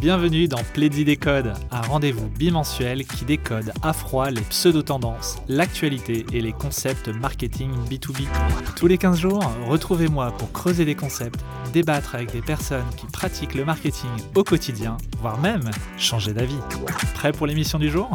Bienvenue dans Plaidy Décode, un rendez-vous bimensuel qui décode à froid les pseudo-tendances, l'actualité et les concepts marketing B2B. Tous les 15 jours, retrouvez-moi pour creuser des concepts, débattre avec des personnes qui pratiquent le marketing au quotidien, voire même changer d'avis. Prêt pour l'émission du jour?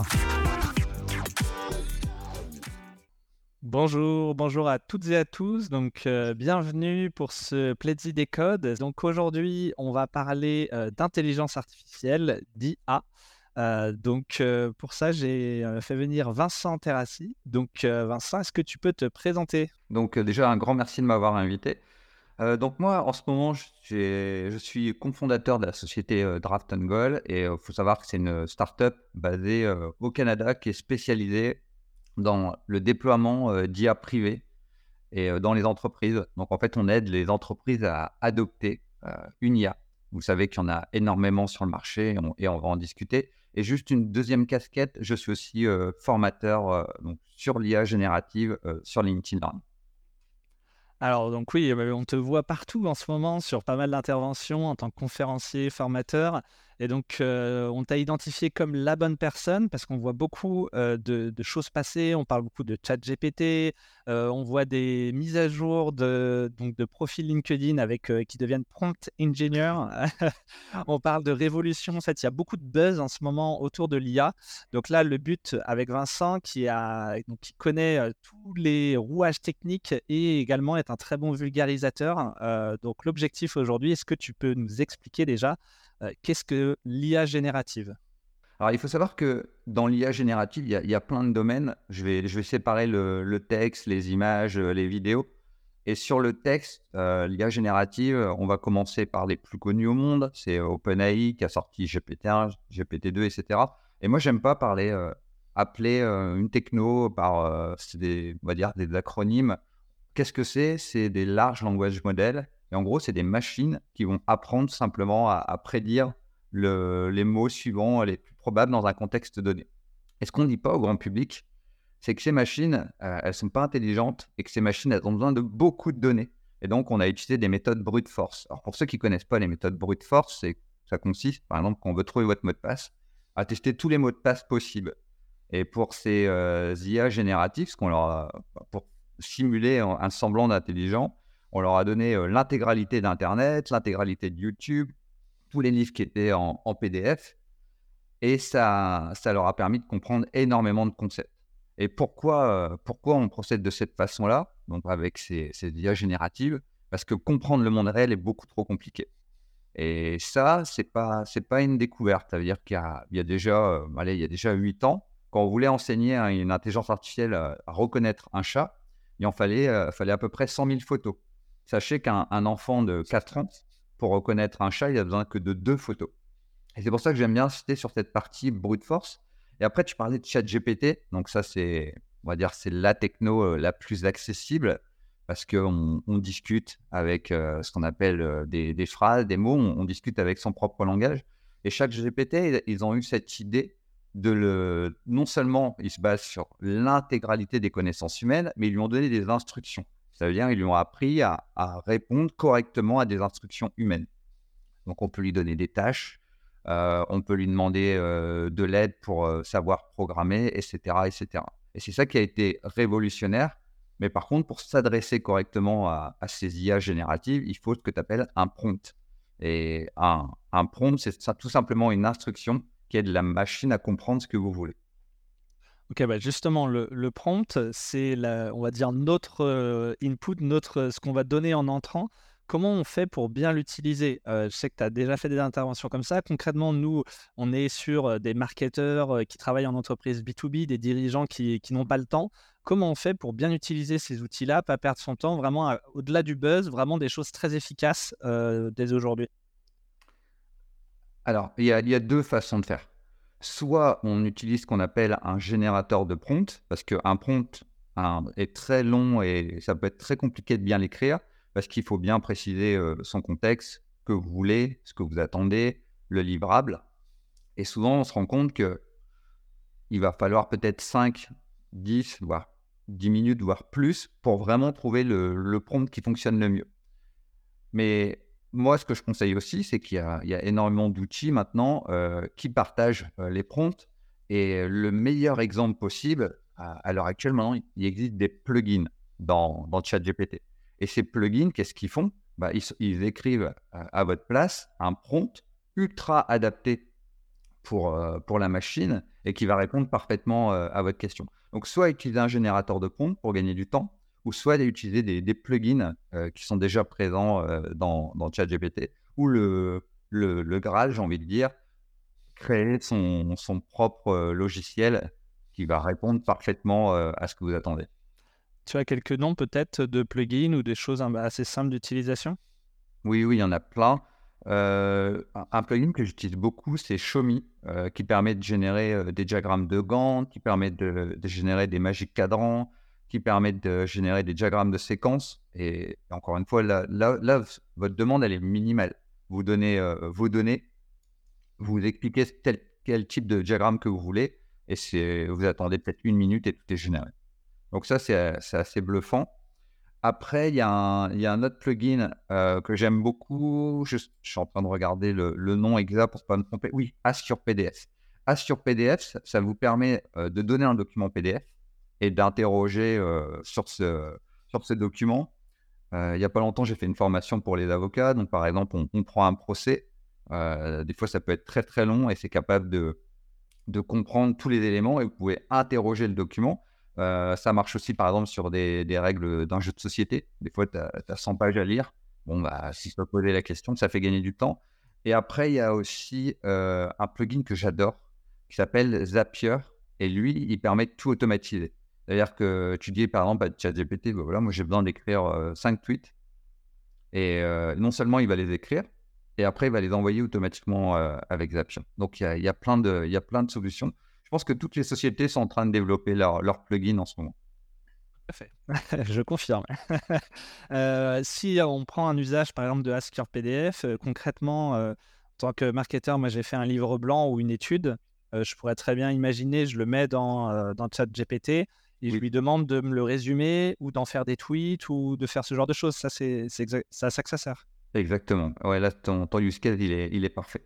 Bonjour, bonjour à toutes et à tous. Donc, euh, bienvenue pour ce Pledzi des codes. Donc, aujourd'hui, on va parler euh, d'intelligence artificielle, d'IA. Euh, donc, pour ça, j'ai fait venir Vincent Terrassi. Donc, Vincent, est-ce que tu peux te présenter? Donc, déjà, un grand merci de m'avoir invité. donc, moi, en ce moment, je suis cofondateur de la société Draft Goal et il faut savoir que c'est une startup basée au Canada qui est spécialisée dans le déploiement euh, d'IA privé et euh, dans les entreprises. Donc en fait, on aide les entreprises à adopter euh, une IA. Vous savez qu'il y en a énormément sur le marché et on, va en discuter. Et juste une deuxième casquette, je suis aussi formateur sur l'IA générative sur LinkedIn. Alors donc oui, on te voit partout en ce moment sur pas mal d'interventions en tant que conférencier, formateur. Et donc, euh, on t'a identifié comme la bonne personne parce qu'on voit beaucoup euh, de, choses passer. On parle beaucoup de chat GPT. Euh, on voit des mises à jour de, donc de profils LinkedIn avec, qui deviennent prompt engineer. on parle de révolution. En fait, il y a beaucoup de buzz en ce moment autour de l'IA. Donc là, le but avec Vincent, qui, a, donc, qui connaît tous les rouages techniques et également est un très bon vulgarisateur. donc l'objectif aujourd'hui, est-ce que tu peux nous expliquer déjà qu'est-ce que l'IA générative? Alors, il faut savoir que dans l'IA générative, il y, a, plein de domaines. Je vais, je vais séparer le, texte, les images, euh, les vidéos. Et sur le texte, euh, l'IA générative, on va commencer par les plus connus au monde. C'est OpenAI qui a sorti GPT-1, GPT-2, etc. Et moi, j'aime pas parler, appeler une techno par, des, on va dire, des acronymes. Qu'est-ce que c'est? C'est des larges language models et en gros, c'est des machines qui vont apprendre simplement à, prédire les mots suivants les plus probables dans un contexte donné. Et ce qu'on ne dit pas au grand public, c'est que ces machines, euh, elles ne sont pas intelligentes et que ces machines, elles ont besoin de beaucoup de données. Et donc, on a utilisé des méthodes brute force. Alors, pour ceux qui ne connaissent pas les méthodes brute force, ça consiste, par exemple, quand on veut trouver votre mot de passe, à tester tous les mots de passe possibles. Et pour ces euh, IA génératifs, pour simuler un semblant d'intelligent, on leur a donné euh, l'intégralité d'Internet, l'intégralité de YouTube, tous les livres qui étaient en, PDF. Et ça, ça leur a permis de comprendre énormément de concepts. Et pourquoi, euh, pourquoi on procède de cette façon-là, donc avec ces, ces IA génératives Parce que comprendre le monde réel est beaucoup trop compliqué. Et ça, c'est pas c'est pas une découverte. Ça veut dire qu'il y, a, déjà euh, allez, il y a déjà 8 ans, quand on voulait enseigner à une intelligence artificielle à, reconnaître un chat, il en fallait, fallait à peu près 100 000 photos. Sachez qu'un enfant de 4 ans, pour reconnaître un chat, il a besoin que de deux photos. Et c'est pour ça que j'aime bien citer sur cette partie brute force. Et après, tu parlais de chat GPT. Donc ça, c'est, on va dire, c'est la techno euh, la plus accessible parce qu'on on discute avec euh, ce qu'on appelle euh, des, phrases, des mots, on, discute avec son propre langage. Et chaque GPT, ils ont eu cette idée de le... Non seulement, ils se basent sur l'intégralité des connaissances humaines, mais ils lui ont donné des instructions. Ça veut dire qu'ils lui ont appris à, répondre correctement à des instructions humaines. Donc on peut lui donner des tâches, euh, on peut lui demander euh, de l'aide pour euh, savoir programmer, etc., etc. Et c'est ça qui a été révolutionnaire. Mais par contre, pour s'adresser correctement à, ces IA génératives, il faut ce que tu appelles un prompt. Et un, un prompt, c'est tout simplement une instruction qui aide la machine à comprendre ce que vous voulez. Ok, bah justement, le, prompt, c'est, on va dire, notre input, notre, ce qu'on va donner en entrant. Comment on fait pour bien l'utiliser? Je sais que tu as déjà fait des interventions comme ça. Concrètement, nous, on est sur des marketeurs qui travaillent en entreprise B2B, des dirigeants qui, n'ont pas le temps. Comment on fait pour bien utiliser ces outils-là, pas perdre son temps, vraiment au-delà du buzz, vraiment des choses très efficaces dès aujourd'hui? Alors, il y a deux façons de faire soit on utilise ce qu'on appelle un générateur de prompt, parce qu'un prompt est très long et ça peut être très compliqué de bien l'écrire, parce qu'il faut bien préciser euh, son contexte, que vous voulez, ce que vous attendez, le livrable. Et souvent, on se rend compte que il va falloir peut-être 5, 10, voire 10 minutes, voire plus, pour vraiment trouver le, le prompt qui fonctionne le mieux. Mais moi, ce que je conseille aussi, c'est qu'il y, a énormément d'outils maintenant qui partagent les prompts. Et le meilleur exemple possible, à, l'heure actuelle, maintenant, il existe des plugins dans, dans ChatGPT. Et ces plugins, qu'est-ce qu'ils font? Bah, ils, écrivent à votre place un prompt ultra adapté pour, pour la machine et qui va répondre parfaitement à votre question. Donc, soit utiliser un générateur de prompt pour gagner du temps, ou soit utiliser des, des plugins qui sont déjà présents dans, dans ChatGPT, ou le, le, le Graal, j'ai envie de dire, créer son, son propre logiciel qui va répondre parfaitement à ce que vous attendez. Tu as quelques noms peut-être de plugins ou des choses assez simples d'utilisation? Oui, oui, il y en a plein. Euh, un plugin que j'utilise beaucoup, c'est euh, qui permet de générer euh, des diagrammes de Gantt, qui permet de, générer des magiques cadrans, qui permet de générer des diagrammes de séquences. Et encore une fois, là, votre demande, elle est minimale. Vous donnez vos données, vous expliquez tel, quel type de diagramme que vous voulez, et vous attendez peut-être une minute et tout est généré. Donc ça, c'est assez bluffant. Après, il y, a un autre plugin euh, que j'aime beaucoup. Je, suis en train de regarder le, nom exact pour ne pas me tromper. Oui, Assure PDF. Assure PDF, ça, vous permet euh, de donner un document PDF et d'interroger euh, sur, ce, sur ce document. il n'y a pas longtemps, j'ai fait une formation pour les avocats. Donc, par exemple, on, prend un procès. des fois, ça peut être très très long et c'est capable de, de comprendre tous les éléments et vous pouvez interroger le document euh, ça marche aussi, par exemple, sur des, règles d'un jeu de société. Des fois, tu as, 100 pages à lire. Bon, bah, si tu peux poser la question, ça fait gagner du temps. Et après, il y a aussi euh, un plugin que j'adore qui s'appelle Zapier. Et lui, il permet de tout automatiser. C'est-à-dire que tu dis, par exemple, à ChatGPT, bah, voilà, moi j'ai besoin d'écrire 5 euh, tweets. Et non seulement il va les écrire, et après il va les envoyer automatiquement avec Zapier. Donc il y a, plein de, y a plein de solutions je pense que toutes les sociétés sont en train de développer leur, leur plugin en ce moment. Tout à fait, je confirme. Euh, si on prend un usage par exemple de Ask Your PDF, euh, concrètement, euh, en tant que marketeur, moi j'ai fait un livre blanc ou une étude. je pourrais très bien imaginer, je le mets dans, dans ChatGPT et je lui demande de me le résumer ou d'en faire des tweets ou de faire ce genre de choses. Ça, c'est à ça que ça sert. Exactement. Ouais, là, ton, ton use case, il est, il est parfait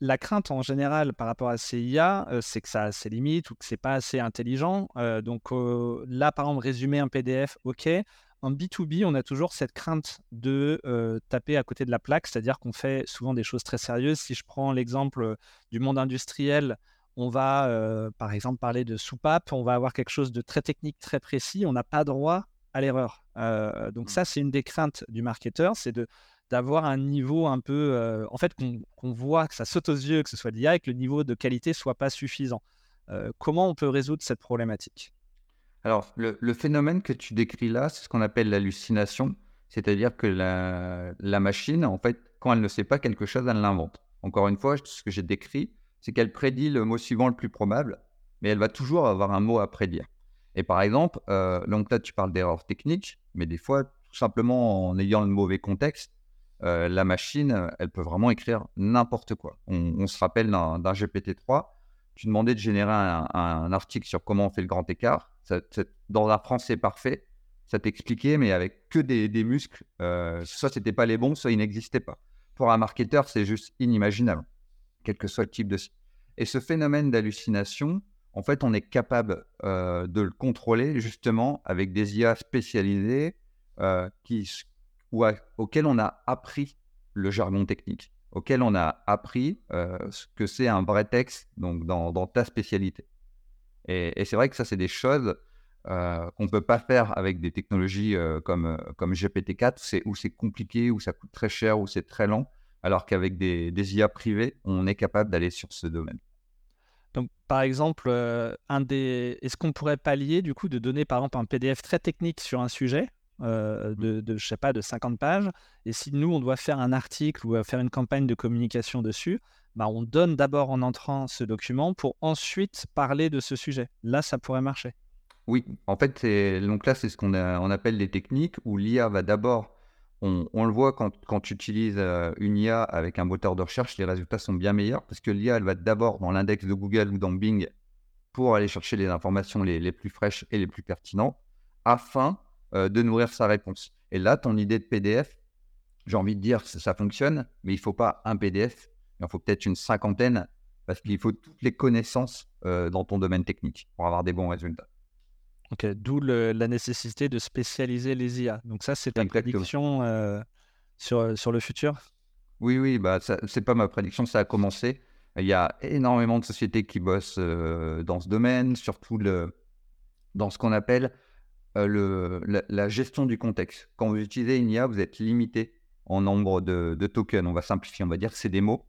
la crainte en général par rapport à ces IA, euh, c'est que ça a ses limites ou que c'est pas assez intelligent. Euh, donc euh, là, par exemple, résumer un PDF, ok. En B2B, on a toujours cette crainte de taper à côté de la plaque, c'est-à-dire qu'on fait souvent des choses très sérieuses. Si je prends l'exemple du monde industriel, on va par exemple parler de soupape, on va avoir quelque chose de très technique, très précis, on n'a pas droit à l'erreur. donc mmh. ça, c'est une des craintes du marketeur, c'est de d'avoir un niveau un peu, euh, en fait, qu'on voit, que ça saute aux yeux, que ce soit l'IA et que le niveau de qualité soit pas suffisant. Euh, comment on peut résoudre cette problématique? Alors, le, phénomène que tu décris là, c'est ce qu'on appelle l'hallucination, c'est-à-dire que la, la, machine, en fait, quand elle ne sait pas quelque chose, elle l'invente. Encore une fois, ce que j'ai décrit, c'est qu'elle prédit le mot suivant le plus probable, mais elle va toujours avoir un mot à prédire. Et par exemple, euh, donc là, tu parles d'erreurs techniques, mais des fois, tout simplement en ayant le mauvais contexte, euh, la machine, elle peut vraiment écrire n'importe quoi. On, se rappelle d'un GPT-3, tu demandais de générer un, article sur comment on fait le grand écart. dans un français parfait, ça t'expliquait, mais avec que des, muscles. Euh, soit c'était pas les bons, soit ils n'existaient pas. Pour un marketeur, c'est juste inimaginable, quel que soit le type de. Et ce phénomène d'hallucination, en fait, on est capable euh, de le contrôler justement avec des IA spécialisées qui, auquel on a appris le jargon technique, auquel on a appris euh, ce que c'est un vrai texte donc dans, ta spécialité. Et, c'est vrai que ça, c'est des choses euh, qu'on ne peut pas faire avec des technologies euh, comme, comme GPT-4, où c'est compliqué, où ça coûte très cher, où c'est très lent, alors qu'avec des, des, IA privés, on est capable d'aller sur ce domaine. Donc, par exemple, un des... est-ce qu'on pourrait pallier du coup de donner par exemple un PDF très technique sur un sujet euh, mmh. de, je sais pas, de 50 pages. Et si nous, on doit faire un article ou faire une campagne de communication dessus, bah, on donne d'abord en entrant ce document pour ensuite parler de ce sujet. Là, ça pourrait marcher. Oui, en fait, donc là, c'est ce qu'on on appelle des techniques où l'IA va d'abord, on, le voit quand, tu utilises euh, une IA avec un moteur de recherche, les résultats sont bien meilleurs parce que l'IA, va d'abord dans l'index de Google ou dans Bing pour aller chercher les informations les, plus fraîches et les plus pertinentes afin euh, de nourrir sa réponse. Et là, ton idée de PDF, j'ai envie de dire, ça, ça fonctionne, mais il ne faut pas un PDF, il en faut peut-être une cinquantaine, parce qu'il faut toutes les connaissances euh, dans ton domaine technique pour avoir des bons résultats. Ok, d'où la nécessité de spécialiser les IA. Donc ça, c'est ta prédiction euh, sur, sur le futur? Oui, oui, bah, ce n'est pas ma prédiction, ça a commencé. Il y a énormément de sociétés qui bossent euh, dans ce domaine, surtout le, dans ce qu'on appelle le, la, gestion du contexte. Quand vous utilisez une IA, vous êtes limité en nombre de, de tokens. On va simplifier, on va dire que c'est des mots.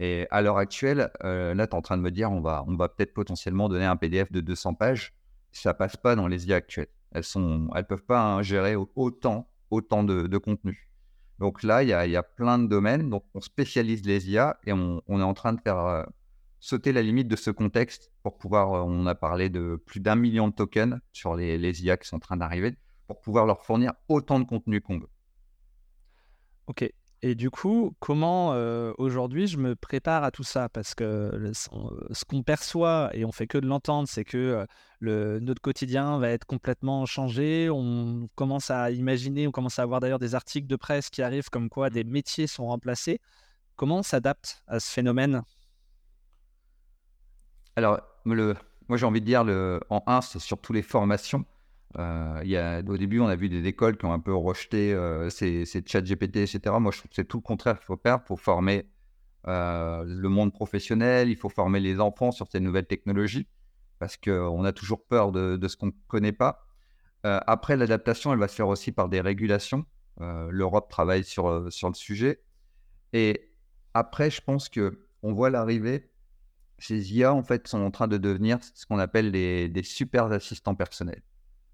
Et à l'heure actuelle, euh, là, tu es en train de me dire, on va, on va peut-être potentiellement donner un PDF de 200 pages. Ça passe pas dans les IA actuelles. Elles ne elles peuvent pas gérer autant, autant de, contenu. Donc là, il y a, y a, plein de domaines. Donc on spécialise les IA et on, on est en train de faire euh, sauter la limite de ce contexte pour pouvoir, euh, on a parlé de plus d'un million de tokens sur les, les IA qui sont en train d'arriver, pour pouvoir leur fournir autant de contenu qu'on veut. Ok, et du coup, comment aujourd'hui je me prépare à tout ça? Parce que ce qu'on perçoit, et on fait que de l'entendre, c'est que le, notre quotidien va être complètement changé. On commence à imaginer, on commence à avoir d'ailleurs des articles de presse qui arrivent comme quoi des métiers sont remplacés. Comment on s'adapte à ce phénomène? Alors, le, moi j'ai envie de dire, le, en un, c'est surtout les formations. Euh, y a, au début, on a vu des écoles qui ont un peu rejeté euh, ces, ces chats GPT, etc. Moi, je trouve que c'est tout le contraire qu'il faut faire pour former euh, le monde professionnel. Il faut former les enfants sur ces nouvelles technologies parce qu'on a toujours peur de, ce qu'on ne connaît pas. Euh, après, l'adaptation, elle va se faire aussi par des régulations. L'Europe travaille sur, sur le sujet. Et après, je pense que on voit l'arrivée. Ces IA, en fait, sont en train de devenir ce qu'on appelle des super assistants personnels.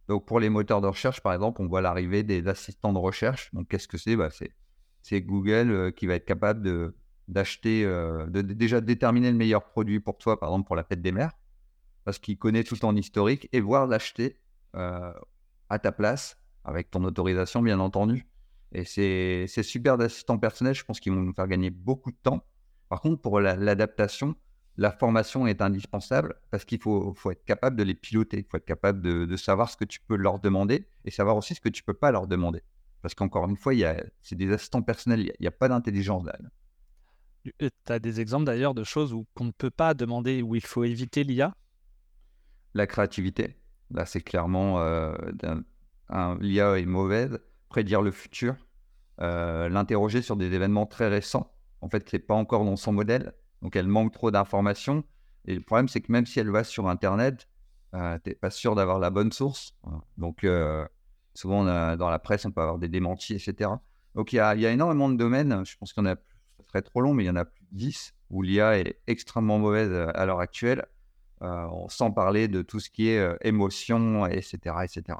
Donc pour les moteurs de recherche, par exemple, on voit l'arrivée des assistants de recherche. Donc qu'est-ce que c'est? Bah, C'est Google euh, qui va être capable d'acheter, euh, de, déjà déterminer le meilleur produit pour toi, par exemple pour la fête des mers, parce qu'il connaît tout ton historique, et voir l'acheter euh, à ta place, avec ton autorisation bien entendu. Et c'est, super d'assistants personnels, je pense qu'ils vont nous faire gagner beaucoup de temps. Par contre, pour l'adaptation, la formation est indispensable parce qu'il faut, être capable de les piloter, il faut être capable de, savoir ce que tu peux leur demander et savoir aussi ce que tu ne peux pas leur demander. Parce qu'encore une fois, c'est des assistants personnels, il n'y a, pas d'intelligence derrière. Tu as des exemples d'ailleurs de choses où qu'on ne peut pas demander, où il faut éviter l'IA La créativité. Là, c'est clairement euh, l'IA est mauvaise. Prédire le futur, euh, l'interroger sur des événements très récents. En fait, ce n'est pas encore dans son modèle donc elle manque trop d'informations. Et le problème, c'est que même si elle va sur Internet, euh, tu n'es pas sûr d'avoir la bonne source. Donc euh, souvent, dans la presse, on peut avoir des démentis, etc. Donc il y a, énormément de domaines. Je pense en a, ça serait trop long, mais il y en a plus de 10 où l'IA est extrêmement mauvaise euh, à l'heure actuelle, sans parler de tout ce qui est émotion, etc., etc.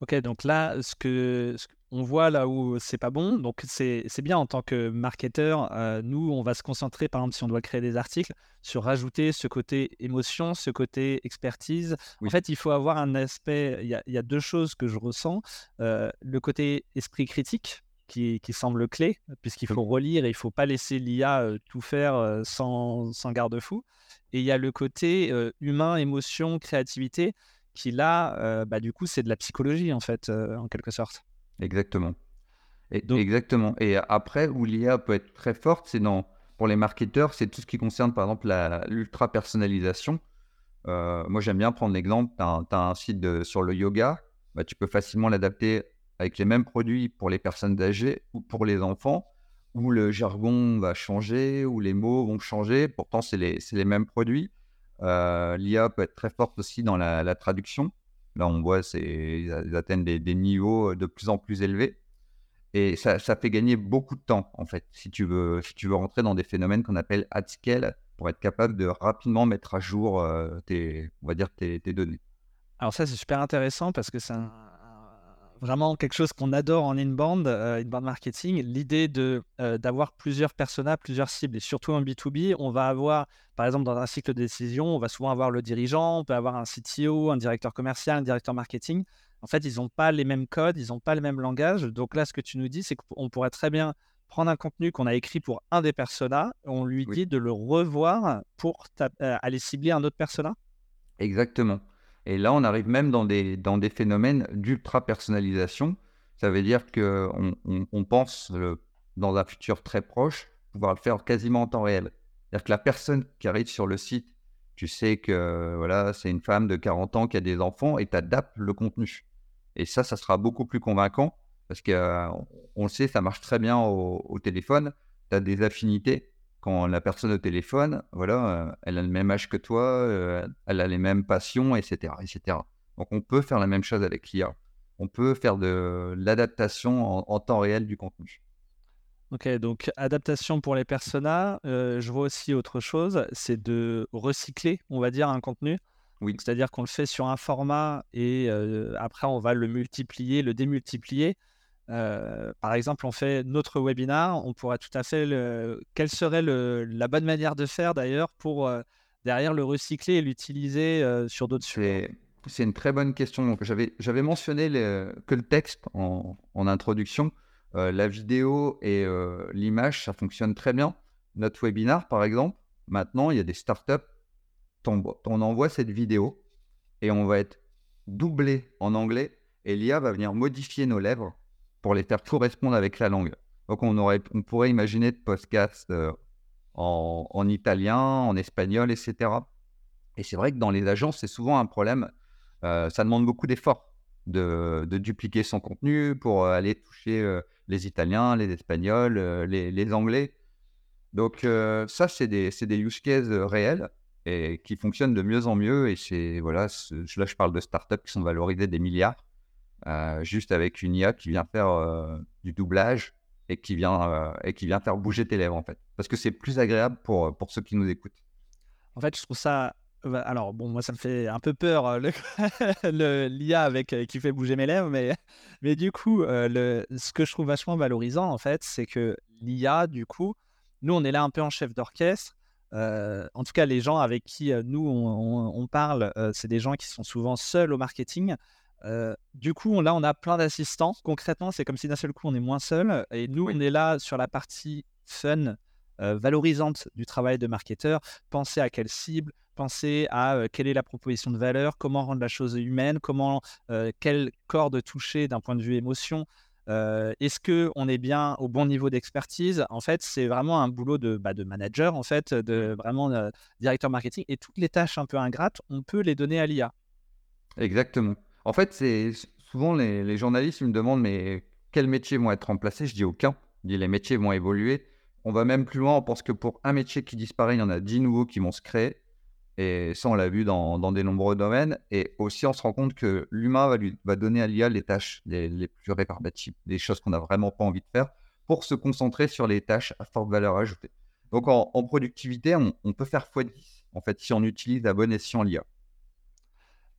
Ok, donc là, ce que, on voit là où c'est pas bon. Donc c'est bien en tant que marketeur, euh, nous on va se concentrer par exemple si on doit créer des articles sur rajouter ce côté émotion, ce côté expertise. En fait, il faut avoir un aspect. Il y a, deux choses que je ressens euh, le côté esprit critique. Qui, semble clé, puisqu'il faut relire et il ne faut pas laisser l'IA euh, tout faire sans, sans garde-fou. Et il y a le côté humain, émotion, créativité, qui là, bah, du coup, c'est de la psychologie, en fait, en quelque sorte. Exactement. Et, Exactement. Et après, où l'IA peut être très forte, c'est dans, pour les marketeurs, c'est tout ce qui concerne, par exemple, l'ultra personnalisation. Euh, moi, j'aime bien prendre l'exemple, tu as, un site sur le yoga, bah, tu peux facilement l'adapter avec les mêmes produits pour les personnes âgées ou pour les enfants, où le jargon va changer, où les mots vont changer. Pourtant, c'est les, les, mêmes produits. Euh, L'IA peut être très forte aussi dans la traduction. Là, on voit, ils atteignent des, niveaux de plus en plus élevés. Et ça, fait gagner beaucoup de temps, en fait, si tu veux, si tu veux rentrer dans des phénomènes qu'on appelle at scale, pour être capable de rapidement mettre à jour euh, tes, on va dire, tes données. Alors ça, c'est super intéressant parce que c'est un, vraiment quelque chose qu'on adore en inbound, euh, inbound marketing, l'idée de euh, d'avoir plusieurs personas, plusieurs cibles, et surtout en B2B, on va avoir, par exemple, dans un cycle de décision, on va souvent avoir le dirigeant, on peut avoir un CTO, un directeur commercial, un directeur marketing. En fait, ils n'ont pas les mêmes codes, ils n'ont pas le même langage. Donc là, ce que tu nous dis, c'est qu'on pourrait très bien prendre un contenu qu'on a écrit pour un des personas, on lui dit de le revoir pour euh, aller cibler un autre persona? Exactement. Et là, on arrive même dans des, dans des phénomènes d'ultra personnalisation. Ça veut dire qu'on on, pense dans un futur très proche pouvoir le faire quasiment en temps réel. C'est-à-dire que la personne qui arrive sur le site, tu sais que voilà, c'est une femme de 40 ans qui a des enfants et tu adaptes le contenu. Et ça, ça sera beaucoup plus convaincant parce qu'on on le sait, ça marche très bien au, téléphone. Tu as des affinités. Quand la personne au téléphone, voilà, elle a le même âge que toi, elle a les mêmes passions, etc., etc. Donc on peut faire la même chose avec l'IA. On peut faire de l'adaptation en, temps réel du contenu. Ok, donc adaptation pour les personas. je vois aussi autre chose, c'est de recycler, on va dire, un contenu. Oui. C'est-à-dire qu'on le fait sur un format et après on va le multiplier, le démultiplier. Par exemple, on fait notre webinar, on pourrait tout à fait. Quelle serait la bonne manière de faire d'ailleurs pour derrière le recycler et l'utiliser sur d'autres sujets C'est une très bonne question. j'avais mentionné que le texte en, introduction, la vidéo et l'image, ça fonctionne très bien. Notre webinar, par exemple, maintenant, il y a des startups on envoie cette vidéo et on va être doublé en anglais et l'IA va venir modifier nos lèvres pour les faire correspondre avec la langue. Donc on, aurait, on pourrait imaginer de podcasts euh, en, italien, en espagnol, etc. Et c'est vrai que dans les agences, c'est souvent un problème. Euh, ça demande beaucoup d'efforts de, dupliquer son contenu pour euh, aller toucher les Italiens, les Espagnols, les, Anglais. Donc ça, c'est des, des, use cases réels et qui fonctionne de mieux en mieux. Et c'est voilà, là je parle de startups qui sont valorisées des milliards, juste avec une IA qui vient faire euh, du doublage et qui vient euh, et qui vient faire bouger tes lèvres en fait, parce que c'est plus agréable pour pour ceux qui nous écoutent. En fait, je trouve ça. Bah, alors bon, moi ça me fait un peu peur le, l'IA avec qui fait bouger mes lèvres, mais mais du coup, le, ce que je trouve vachement valorisant en fait, c'est que l'IA du coup, nous on est là un peu en chef d'orchestre en tout cas, les gens avec qui nous on, parle, c'est des gens qui sont souvent seuls au marketing. Du coup, là, on a plein d'assistants. Concrètement, c'est comme si d'un seul coup, on est moins seul. Et nous, on est là sur la partie fun, valorisante du travail de marketeur. Penser à quelle cible, penser à quelle est la proposition de valeur, comment rendre la chose humaine, comment, quel corps de toucher d'un point de vue émotion. Est-ce que on est bien au bon niveau d'expertise? En fait, c'est vraiment un boulot de, bah, de manager, en fait, de vraiment directeur marketing. Et toutes les tâches un peu ingrates, on peut les donner à l'IA. Exactement. En fait, c'est souvent les, journalistes me demandent mais quels métiers vont être remplacés? Je dis aucun. Je dis les métiers vont évoluer. On va même plus loin. On pense que pour un métier qui disparaît, il y en a dix nouveaux qui vont se créer. Et ça, on l'a vu dans, dans, des nombreux domaines. Et aussi, on se rend compte que l'humain va, donner à l'IA les tâches les, plus réparbatibles, des choses qu'on n'a vraiment pas envie de faire, pour se concentrer sur les tâches à forte valeur ajoutée. Donc, en, productivité, on, peut faire x10, en fait, si on utilise la bonne escient l'IA.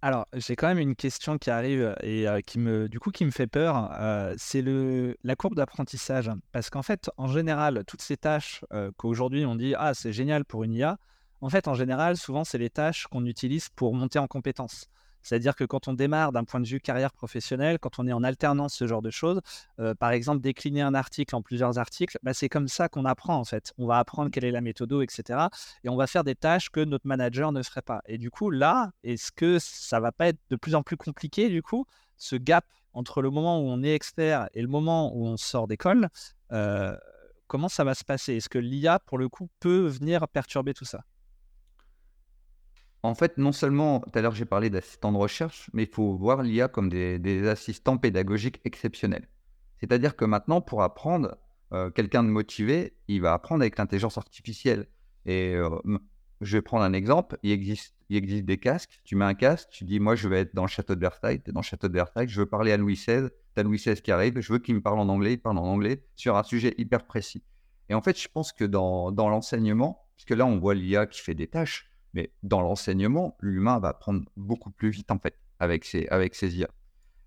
Alors, j'ai quand même une question qui arrive et qui me, du coup, qui me fait peur. C'est le, la courbe d'apprentissage. Parce qu'en fait, en général, toutes ces tâches qu'aujourd'hui on dit Ah, c'est génial pour une IA, en fait, en général, souvent, c'est les tâches qu'on utilise pour monter en compétences. C'est-à-dire que quand on démarre d'un point de vue carrière professionnelle, quand on est en alternance, ce genre de choses, euh, par exemple, décliner un article en plusieurs articles, bah, c'est comme ça qu'on apprend en fait. On va apprendre quelle est la méthode, etc. Et on va faire des tâches que notre manager ne ferait pas. Et du coup, là, est-ce que ça va pas être de plus en plus compliqué, du coup, ce gap entre le moment où on est expert et le moment où on sort d'école euh, Comment ça va se passer? Est-ce que l'IA, pour le coup, peut venir perturber tout ça? En fait, non seulement, tout à l'heure j'ai parlé d'assistants de recherche, mais il faut voir l'IA comme des, assistants pédagogiques exceptionnels. C'est-à-dire que maintenant, pour apprendre, euh, quelqu'un de motivé, il va apprendre avec l'intelligence artificielle. Et euh, je vais prendre un exemple, il existe, il existe des casques, tu mets un casque, tu dis, moi je vais être dans le château de Versailles, tu es dans le château de Versailles, je veux parler à Louis XVI, tu as Louis XVI qui arrive, je veux qu'il me parle en anglais, il parle en anglais sur un sujet hyper précis. Et en fait, je pense que dans, dans l'enseignement, parce que là on voit l'IA qui fait des tâches, mais dans l'enseignement, l'humain va apprendre beaucoup plus vite, en fait, avec ses, avec ses IA.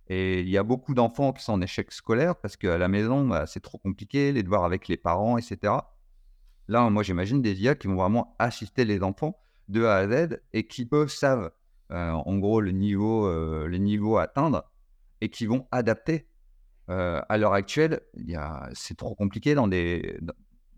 Et il y a beaucoup d'enfants qui sont en échec scolaire parce qu'à la maison, bah, c'est trop compliqué, les devoirs avec les parents, etc. Là, moi, j'imagine des IA qui vont vraiment assister les enfants de A à Z et qui peuvent savent, euh, en gros, le niveau, euh, à atteindre et qui vont adapter. Euh, à l'heure actuelle, c'est trop compliqué dans des.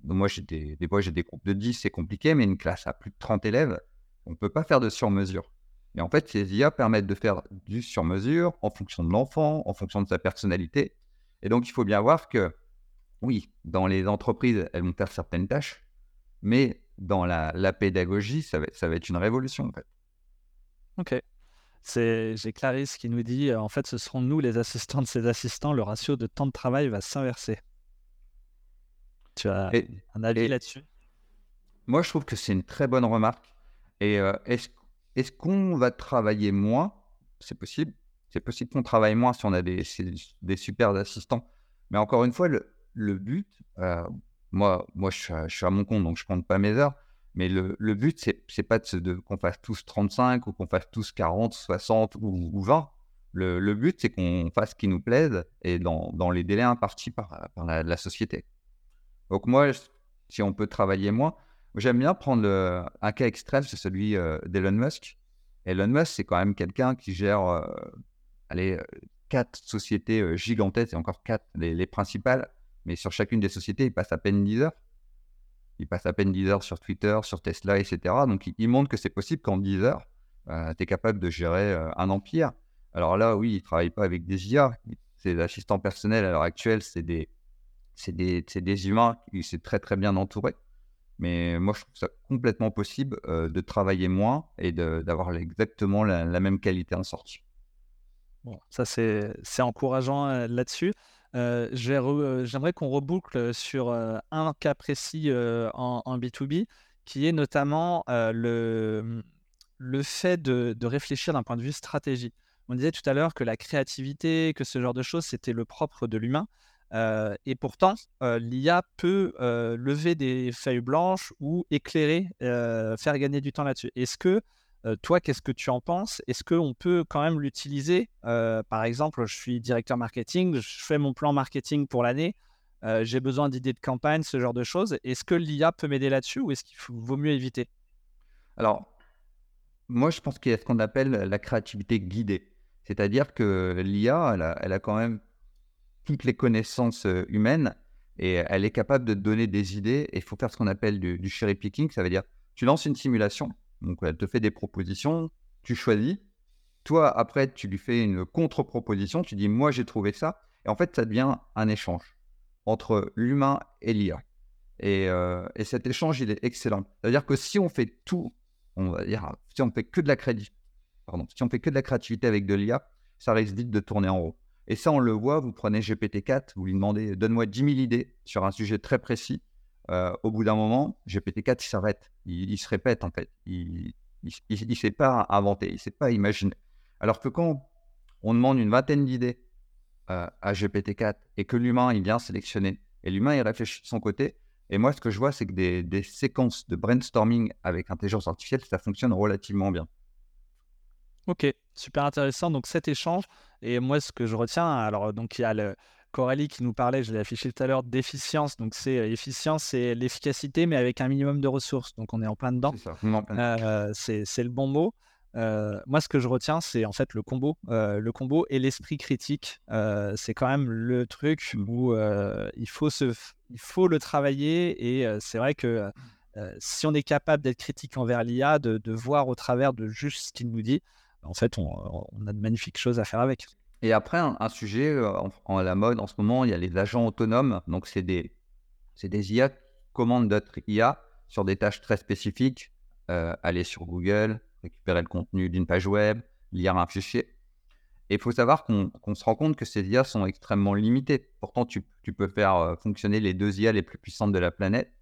moi, j'ai des, des fois, j'ai des groupes de 10, c'est compliqué, mais une classe à plus de 30 élèves, on ne peut pas faire de sur-mesure. Et en fait, ces IA permettent de faire du sur-mesure en fonction de l'enfant, en fonction de sa personnalité. Et donc, il faut bien voir que, oui, dans les entreprises, elles vont faire certaines tâches, mais dans la, la pédagogie, ça va, ça va être une révolution, en fait. Ok. C'est, j'ai Clarisse qui nous dit, en fait, ce seront nous les assistants de ces assistants, le ratio de temps de travail va s'inverser. Tu as un avis là-dessus? Moi, je trouve que c'est une très bonne remarque. Et euh, est-ce, qu'on va travailler moins? C'est possible. C'est possible qu'on travaille moins si on a des, des super assistants. Mais encore une fois, le, but, euh, moi, moi je, suis à mon compte, donc je ne compte pas mes heures. Mais le, but, c'est n'est pas qu'on fasse tous 35 ou qu'on fasse tous 40, 60 ou, 20. Le, but, c'est qu'on fasse ce qui nous plaise et dans, les délais impartis par, par la, société. Donc moi, si on peut travailler moins, j'aime bien prendre un cas extrême, c'est celui euh, d'Elon Musk. Elon Musk, c'est quand même quelqu'un qui gère euh, euh, quatre sociétés gigantesques, et encore quatre, les, les, principales, mais sur chacune des sociétés, il passe à peine 10 heures. Il passe à peine 10 heures sur Twitter, sur Tesla, etc. Donc, il, montre que c'est possible qu'en 10 heures, tu es capable de gérer un empire. Alors là, oui, il ne travaille pas avec des IA. Ses assistants personnels à l'heure actuelle, c'est des, humains qui sont très très bien entourés. Mais moi, je trouve ça complètement possible euh, de travailler moins et d'avoir exactement la, même qualité en sortie. Ça, c'est encourageant là-dessus. Euh, euh, j'aimerais qu'on reboucle sur euh, un cas précis en, B2B, qui est notamment le, le fait de, de réfléchir d'un point de vue stratégie. On disait tout à l'heure que la créativité, que ce genre de choses, c'était le propre de l'humain. Et pourtant, l'IA peut lever des feuilles blanches ou éclairer, faire gagner du temps là-dessus. Est-ce que toi, qu'est-ce que tu en penses? Est-ce qu'on peut quand même l'utiliser? Par exemple, je suis directeur marketing, je fais mon plan marketing pour l'année, j'ai besoin d'idées de campagne, ce genre de choses. Est-ce que l'IA peut m'aider là-dessus ou est-ce qu'il vaut mieux éviter? Alors, moi, je pense qu'il y a ce qu'on appelle la créativité guidée. C'est-à-dire que l'IA, elle a, quand même toutes les connaissances humaines et elle est capable de donner des idées. Et il faut faire ce qu'on appelle du, cherry picking. Ça veut dire, tu lances une simulation, donc, elle te fait des propositions, tu choisis. Toi, après, tu lui fais une contre-proposition, tu dis, moi, j'ai trouvé ça. Et en fait, ça devient un échange entre l'humain et l'IA. Euh, et, cet échange, il est excellent. C'est-à-dire que si on fait tout, on va dire, si on fait que de la crédit, si on fait que de la créativité avec de l'IA, ça risque vite de tourner en rond. Et ça, on le voit, vous prenez GPT-4, vous lui demandez, donne-moi 10 000 idées sur un sujet très précis. Euh, au bout d'un moment, GPT-4 s'arrête, il, se répète en fait, il ne sait pas inventer, il ne sait pas imaginer. Alors que quand on demande une vingtaine d'idées euh, à GPT-4 et que l'humain il vient sélectionner et l'humain il réfléchit de son côté, et moi ce que je vois c'est que des, des, séquences de brainstorming avec intelligence artificielle ça fonctionne relativement bien. Ok, super intéressant. Donc cet échange et moi ce que je retiens, alors donc il y a le, Coralie qui nous parlait, je l'ai affiché tout à l'heure, d'efficience. Donc, c'est euh, efficience, c'est l'efficacité, mais avec un minimum de ressources. Donc, on est en plein dedans. C'est euh, le bon mot. Euh, moi, ce que je retiens, c'est en fait le combo. le combo et l'esprit critique. c'est quand même le truc mmh. où il, faut se, il faut le travailler. Et c'est vrai que si on est capable d'être critique envers l'IA, de, de, voir au travers de juste ce qu'il nous dit, en fait, on, a de magnifiques choses à faire avec. Et après, un, sujet euh, en, la mode en ce moment, il y a les agents autonomes. Donc, c'est des, des IA qui commandent d'autres IA sur des tâches très spécifiques. Euh, aller sur Google, récupérer le contenu d'une page web, lire un fichier. Et il faut savoir qu'on se rend compte que ces IA sont extrêmement limitées. Pourtant, tu, tu peux faire euh, fonctionner les deux IA les plus puissantes de la planète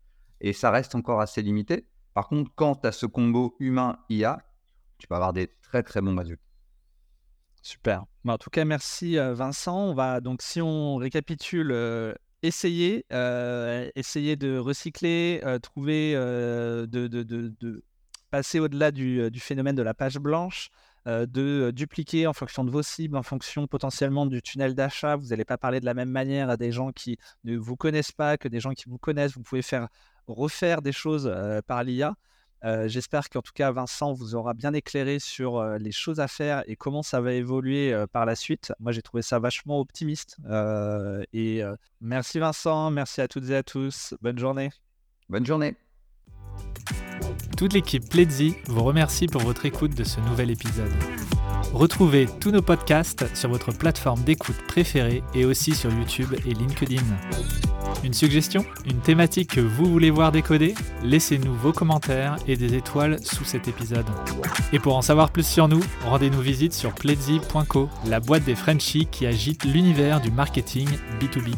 et ça reste encore assez limité. Par contre, quand tu as ce combo humain-IA, tu peux avoir des très très bons résultats. Super. Bah, en tout cas, merci euh, Vincent. On va donc, si on récapitule, euh, essayer, euh, de recycler, trouver, de, de, passer au-delà du, phénomène de la page blanche, de dupliquer en fonction de vos cibles, en fonction potentiellement du tunnel d'achat. Vous n'allez pas parler de la même manière à des gens qui ne vous connaissent pas que des gens qui vous connaissent. Vous pouvez faire refaire des choses par l'IA. Euh, j'espère qu'en tout cas, Vincent vous aura bien éclairé sur euh, les choses à faire et comment ça va évoluer euh, par la suite. Moi, j'ai trouvé ça vachement optimiste. et merci Vincent, merci à toutes et à tous. Bonne journée. Bonne journée. Toute l'équipe Pledzi vous remercie pour votre écoute de ce nouvel épisode. Retrouvez tous nos podcasts sur votre plateforme d'écoute préférée et aussi sur YouTube et LinkedIn. Une suggestion? Une thématique que vous voulez voir décoder? Laissez-nous vos commentaires et des étoiles sous cet épisode. Et pour en savoir plus sur nous, rendez-nous visite sur pledzi.co, la boîte des Frenchies qui agite l'univers du marketing B2B.